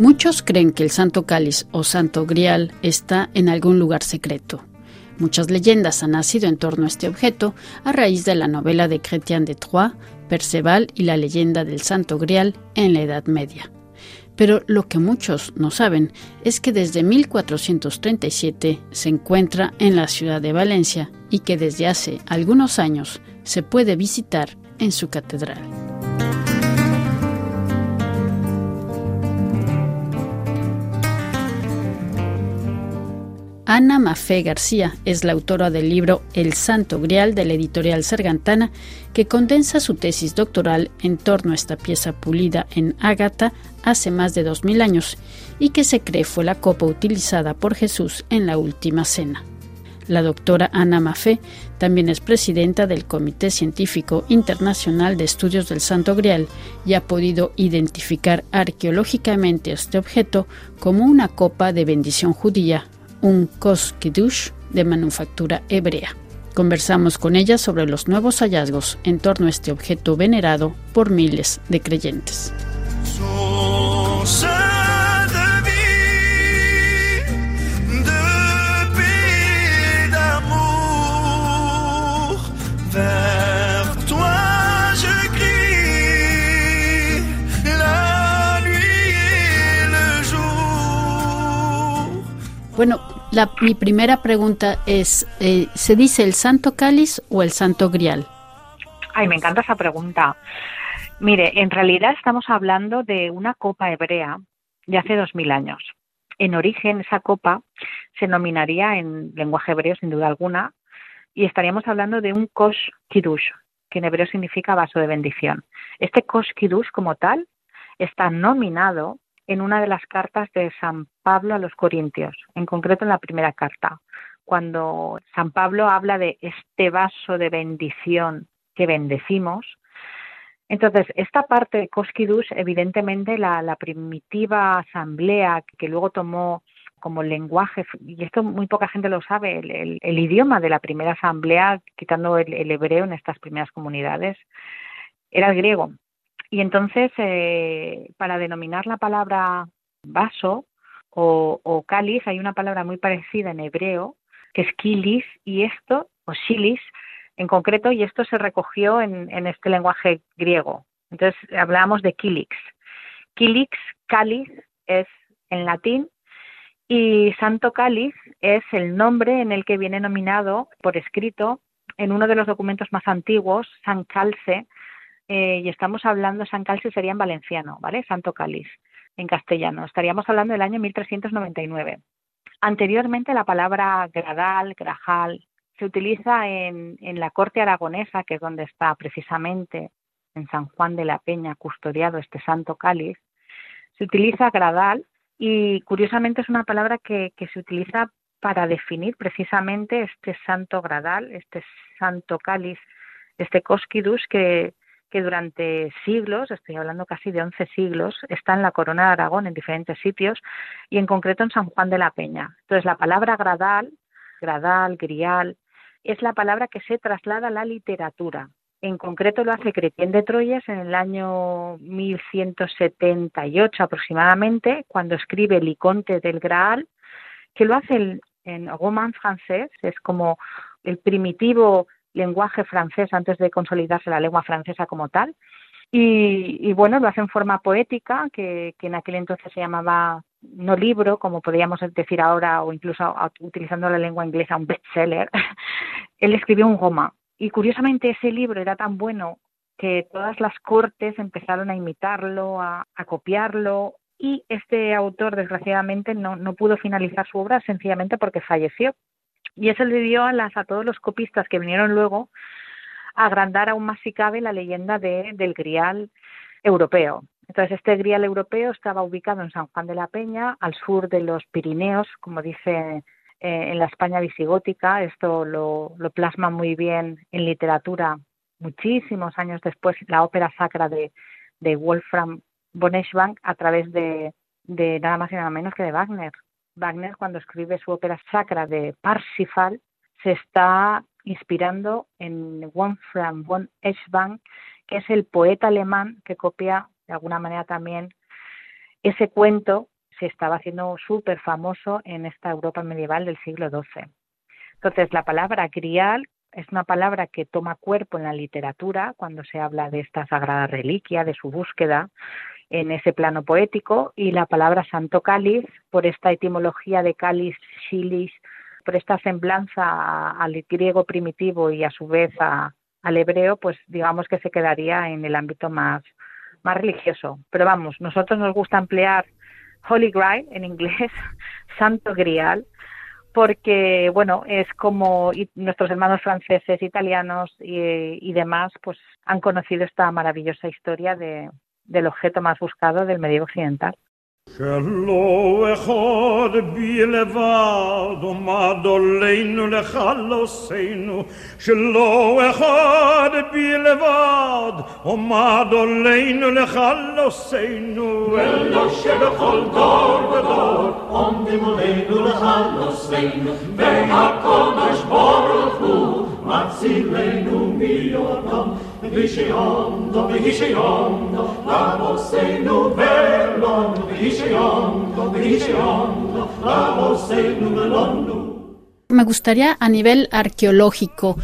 Muchos creen que el Santo Cáliz o Santo Grial está en algún lugar secreto. Muchas leyendas han nacido en torno a este objeto a raíz de la novela de Chrétien de Troyes, Perceval y la leyenda del Santo Grial en la Edad Media. Pero lo que muchos no saben es que desde 1437 se encuentra en la ciudad de Valencia y que desde hace algunos años se puede visitar en su catedral. Ana Mafé García es la autora del libro El Santo Grial de la editorial Sargantana, que condensa su tesis doctoral en torno a esta pieza pulida en ágata hace más de dos mil años y que se cree fue la copa utilizada por Jesús en la última cena. La doctora Ana Mafé también es presidenta del Comité Científico Internacional de Estudios del Santo Grial y ha podido identificar arqueológicamente este objeto como una copa de bendición judía un Koskidush de manufactura hebrea. Conversamos con ella sobre los nuevos hallazgos en torno a este objeto venerado por miles de creyentes. Bueno, mi primera pregunta es, eh, ¿se dice el Santo Cáliz o el Santo Grial? Ay, me encanta esa pregunta. Mire, en realidad estamos hablando de una copa hebrea de hace dos mil años. En origen, esa copa se nominaría en lenguaje hebreo, sin duda alguna, y estaríamos hablando de un kosh kiddush, que en hebreo significa vaso de bendición. Este kosh kiddush, como tal, está nominado en una de las cartas de San Pablo a los Corintios, en concreto en la primera carta, cuando San Pablo habla de este vaso de bendición que bendecimos. Entonces, esta parte de Koskidus, evidentemente la, primitiva asamblea que luego tomó como lenguaje, y esto muy poca gente lo sabe, el, idioma de la primera asamblea, quitando el, hebreo en estas primeras comunidades, era el griego. Y entonces, eh, para denominar la palabra vaso o, cáliz, hay una palabra muy parecida en hebreo, que es kilis, y esto, o shilis, en concreto, y esto se recogió en, en este lenguaje griego. Entonces, hablábamos de kilix. Kilix, cáliz, es en latín, y Santo Cáliz es el nombre en el que viene nominado por escrito en uno de los documentos más antiguos, San Calce, eh, y estamos hablando, San Calce sería en valenciano, ¿vale? Santo Cáliz, en castellano. Estaríamos hablando del año 1399. Anteriormente la palabra gradal, grajal, se utiliza en, en la corte aragonesa, que es donde está precisamente en San Juan de la Peña custodiado este Santo Cáliz. Se utiliza gradal y curiosamente es una palabra que, que se utiliza para definir precisamente este santo gradal, este santo cáliz, este cosquidus que, que durante siglos, estoy hablando casi de 11 siglos, está en la corona de Aragón en diferentes sitios y en concreto en San Juan de la Peña. Entonces, la palabra gradal, gradal, grial, es la palabra que se traslada a la literatura. En concreto lo hace Cretien de Troyes en el año 1178 aproximadamente, cuando escribe el Iconte del Graal, que lo hace en roman francés, es como el primitivo lenguaje francés antes de consolidarse la lengua francesa como tal. Y, bueno, lo hace en forma poética, que, en aquel entonces se llamaba no libro, como podríamos decir ahora, o incluso utilizando la lengua inglesa, un bestseller. Él escribió un goma. Y curiosamente ese libro era tan bueno que todas las cortes empezaron a imitarlo, a, a copiarlo, y este autor, desgraciadamente, no, no pudo finalizar su obra sencillamente porque falleció. Y eso le dio a, las, a todos los copistas que vinieron luego a agrandar aún más si cabe la leyenda de, del grial europeo. Entonces, este grial europeo estaba ubicado en San Juan de la Peña, al sur de los Pirineos, como dice eh, en la España visigótica. Esto lo, plasma muy bien en literatura muchísimos años después la ópera sacra de, de Wolfram von Eschbank a través de, de nada más y nada menos que de Wagner. Wagner, cuando escribe su ópera sacra de Parsifal, se está inspirando en Wolfram von Eschbank, que es el poeta alemán que copia de alguna manera también ese cuento se estaba haciendo súper famoso en esta Europa medieval del siglo XII. Entonces, la palabra grial es una palabra que toma cuerpo en la literatura cuando se habla de esta sagrada reliquia, de su búsqueda en ese plano poético, y la palabra santo cáliz, por esta etimología de cáliz, chilis, por esta semblanza al griego primitivo y a su vez al hebreo, pues digamos que se quedaría en el ámbito más, más religioso. Pero vamos, nosotros nos gusta emplear Holy Grail en inglés, Santo Grial, porque bueno es como nuestros hermanos franceses, italianos y, demás, pues han conocido esta maravillosa historia de, del objeto más buscado del medio occidental. Me gustaría a nivel arqueológico,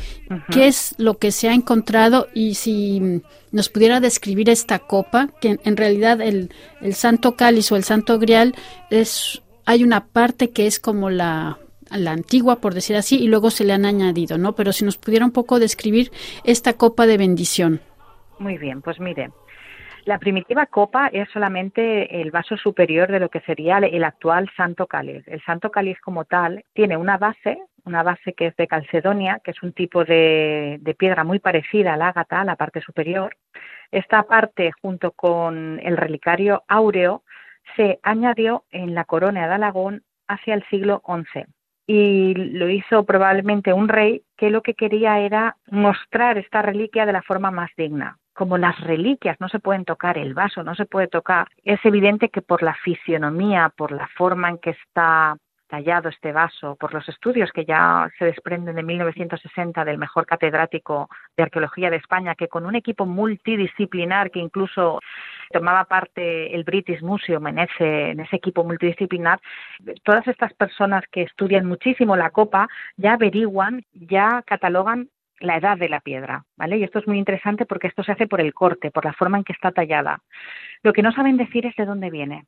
¿qué es lo que se ha encontrado y si nos pudiera describir esta copa, que en, realidad el, el, santo cáliz o el santo grial es, hay una parte que es como la la antigua, por decir así, y luego se le han añadido, ¿no? Pero si nos pudiera un poco describir esta copa de bendición. Muy bien, pues mire, la primitiva copa es solamente el vaso superior de lo que sería el actual Santo Cáliz. El Santo Cáliz como tal tiene una base, una base que es de calcedonia, que es un tipo de, piedra muy parecida al ágata, la parte superior. Esta parte, junto con el relicario áureo, se añadió en la corona de Alagón hacia el siglo XI y lo hizo probablemente un rey que lo que quería era mostrar esta reliquia de la forma más digna. Como las reliquias no se pueden tocar, el vaso no se puede tocar, es evidente que por la fisionomía, por la forma en que está tallado este vaso, por los estudios que ya se desprenden de 1960 del mejor catedrático de arqueología de España, que con un equipo multidisciplinar que incluso tomaba parte el British Museum en ese, en ese equipo multidisciplinar, todas estas personas que estudian muchísimo la copa ya averiguan, ya catalogan la edad de la piedra, ¿vale? Y esto es muy interesante porque esto se hace por el corte, por la forma en que está tallada. Lo que no saben decir es de dónde viene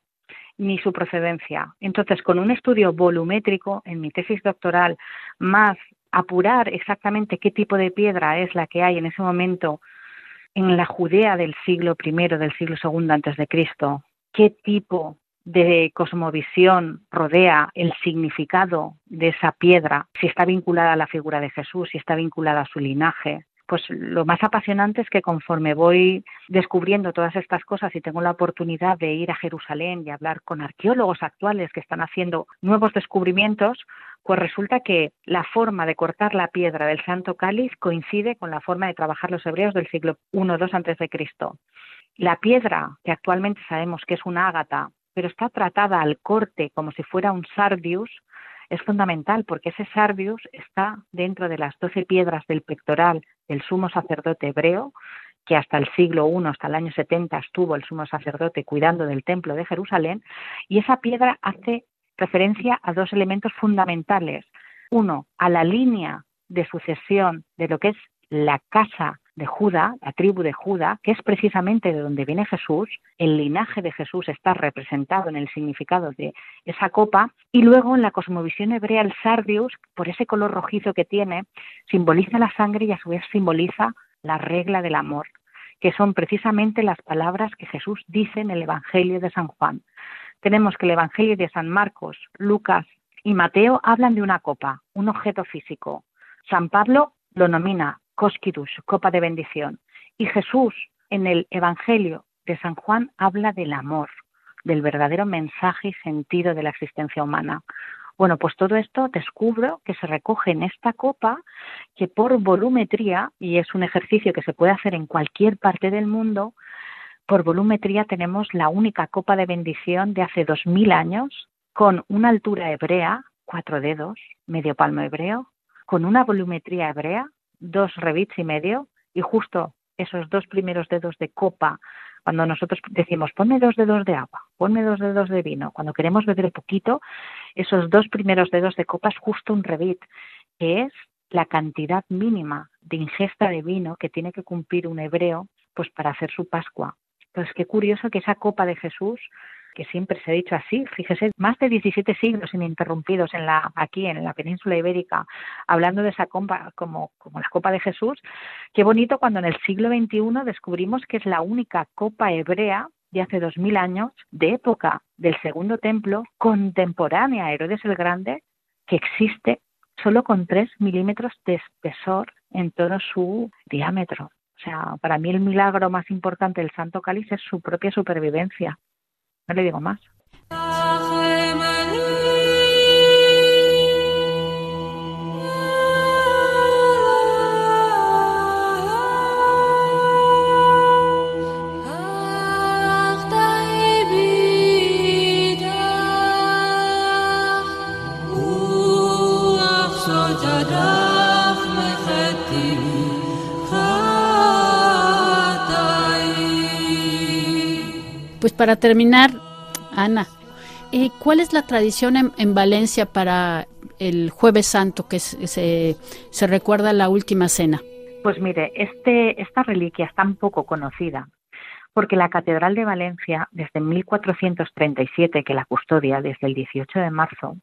ni su procedencia. Entonces, con un estudio volumétrico en mi tesis doctoral, más apurar exactamente qué tipo de piedra es la que hay en ese momento en la Judea del siglo I, del siglo II antes de Cristo, qué tipo de cosmovisión rodea el significado de esa piedra, si está vinculada a la figura de Jesús, si está vinculada a su linaje, pues lo más apasionante es que conforme voy descubriendo todas estas cosas y tengo la oportunidad de ir a Jerusalén y hablar con arqueólogos actuales que están haciendo nuevos descubrimientos, pues resulta que la forma de cortar la piedra del Santo Cáliz coincide con la forma de trabajar los hebreos del siglo I II antes de Cristo. La piedra, que actualmente sabemos que es una ágata, pero está tratada al corte como si fuera un sardius, es fundamental porque ese sardius está dentro de las doce piedras del pectoral del sumo sacerdote hebreo, que hasta el siglo I, hasta el año 70, estuvo el sumo sacerdote cuidando del templo de Jerusalén, y esa piedra hace referencia a dos elementos fundamentales. Uno, a la línea de sucesión de lo que es la casa de Judá, la tribu de Judá, que es precisamente de donde viene Jesús, el linaje de Jesús está representado en el significado de esa copa, y luego en la cosmovisión hebrea el sardius, por ese color rojizo que tiene, simboliza la sangre y a su vez simboliza la regla del amor, que son precisamente las palabras que Jesús dice en el Evangelio de San Juan. Tenemos que el Evangelio de San Marcos, Lucas y Mateo hablan de una copa, un objeto físico. San Pablo lo nomina copa de bendición. Y Jesús en el Evangelio de San Juan habla del amor, del verdadero mensaje y sentido de la existencia humana. Bueno, pues todo esto descubro que se recoge en esta copa que por volumetría, y es un ejercicio que se puede hacer en cualquier parte del mundo, por volumetría tenemos la única copa de bendición de hace dos mil años, con una altura hebrea, cuatro dedos, medio palmo hebreo, con una volumetría hebrea dos rebits y medio y justo esos dos primeros dedos de copa, cuando nosotros decimos ponme dos dedos de agua, ponme dos dedos de vino, cuando queremos beber poquito, esos dos primeros dedos de copa es justo un revit, que es la cantidad mínima de ingesta de vino que tiene que cumplir un hebreo pues para hacer su Pascua. Entonces, qué curioso que esa copa de Jesús que siempre se ha dicho así, fíjese, más de 17 siglos ininterrumpidos en la, aquí en la península ibérica, hablando de esa copa como, como la copa de Jesús, qué bonito cuando en el siglo XXI descubrimos que es la única copa hebrea de hace dos mil años, de época del segundo templo, contemporánea a Herodes el Grande, que existe solo con tres milímetros de espesor en todo su diámetro. O sea, para mí el milagro más importante del Santo Cáliz es su propia supervivencia. No le digo más. Para terminar, Ana, eh, ¿cuál es la tradición en, Valencia para el Jueves Santo que se, se, recuerda la última cena? Pues mire, este, esta reliquia es tan poco conocida porque la Catedral de Valencia, desde 1437, que la custodia desde el 18 de marzo,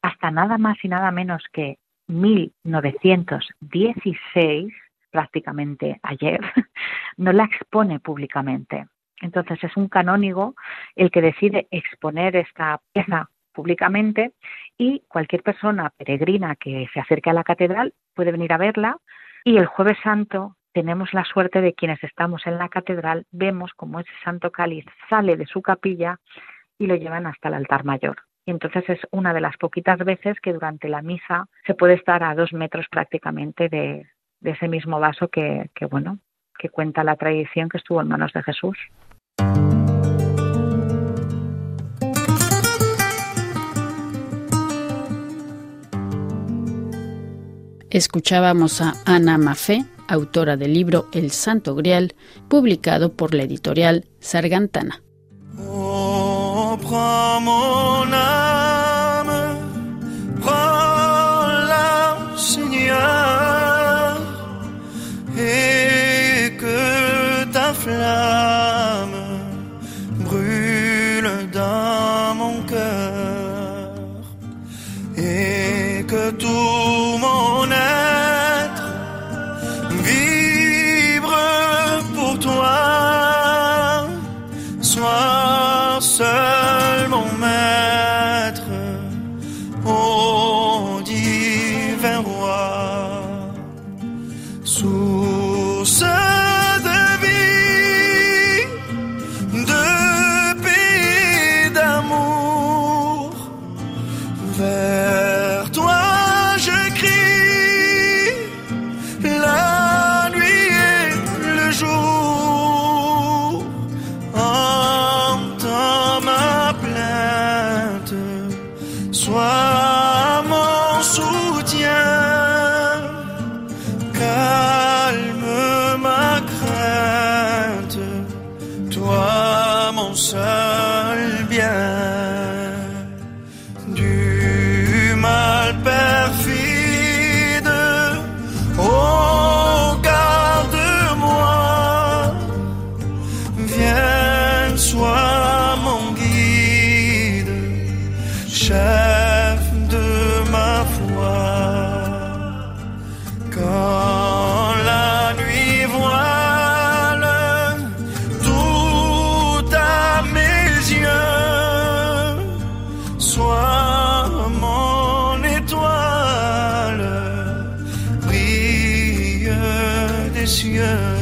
hasta nada más y nada menos que 1916, prácticamente ayer, no la expone públicamente. Entonces es un canónigo el que decide exponer esta pieza públicamente y cualquier persona peregrina que se acerque a la catedral puede venir a verla y el jueves santo tenemos la suerte de quienes estamos en la catedral vemos como ese santo cáliz sale de su capilla y lo llevan hasta el altar mayor. Y entonces es una de las poquitas veces que durante la misa se puede estar a dos metros prácticamente de, ese mismo vaso que, que, bueno, que cuenta la tradición que estuvo en manos de Jesús. Escuchábamos a Ana Mafé, autora del libro El Santo Grial, publicado por la editorial Sargantana. Oh, que tout chien.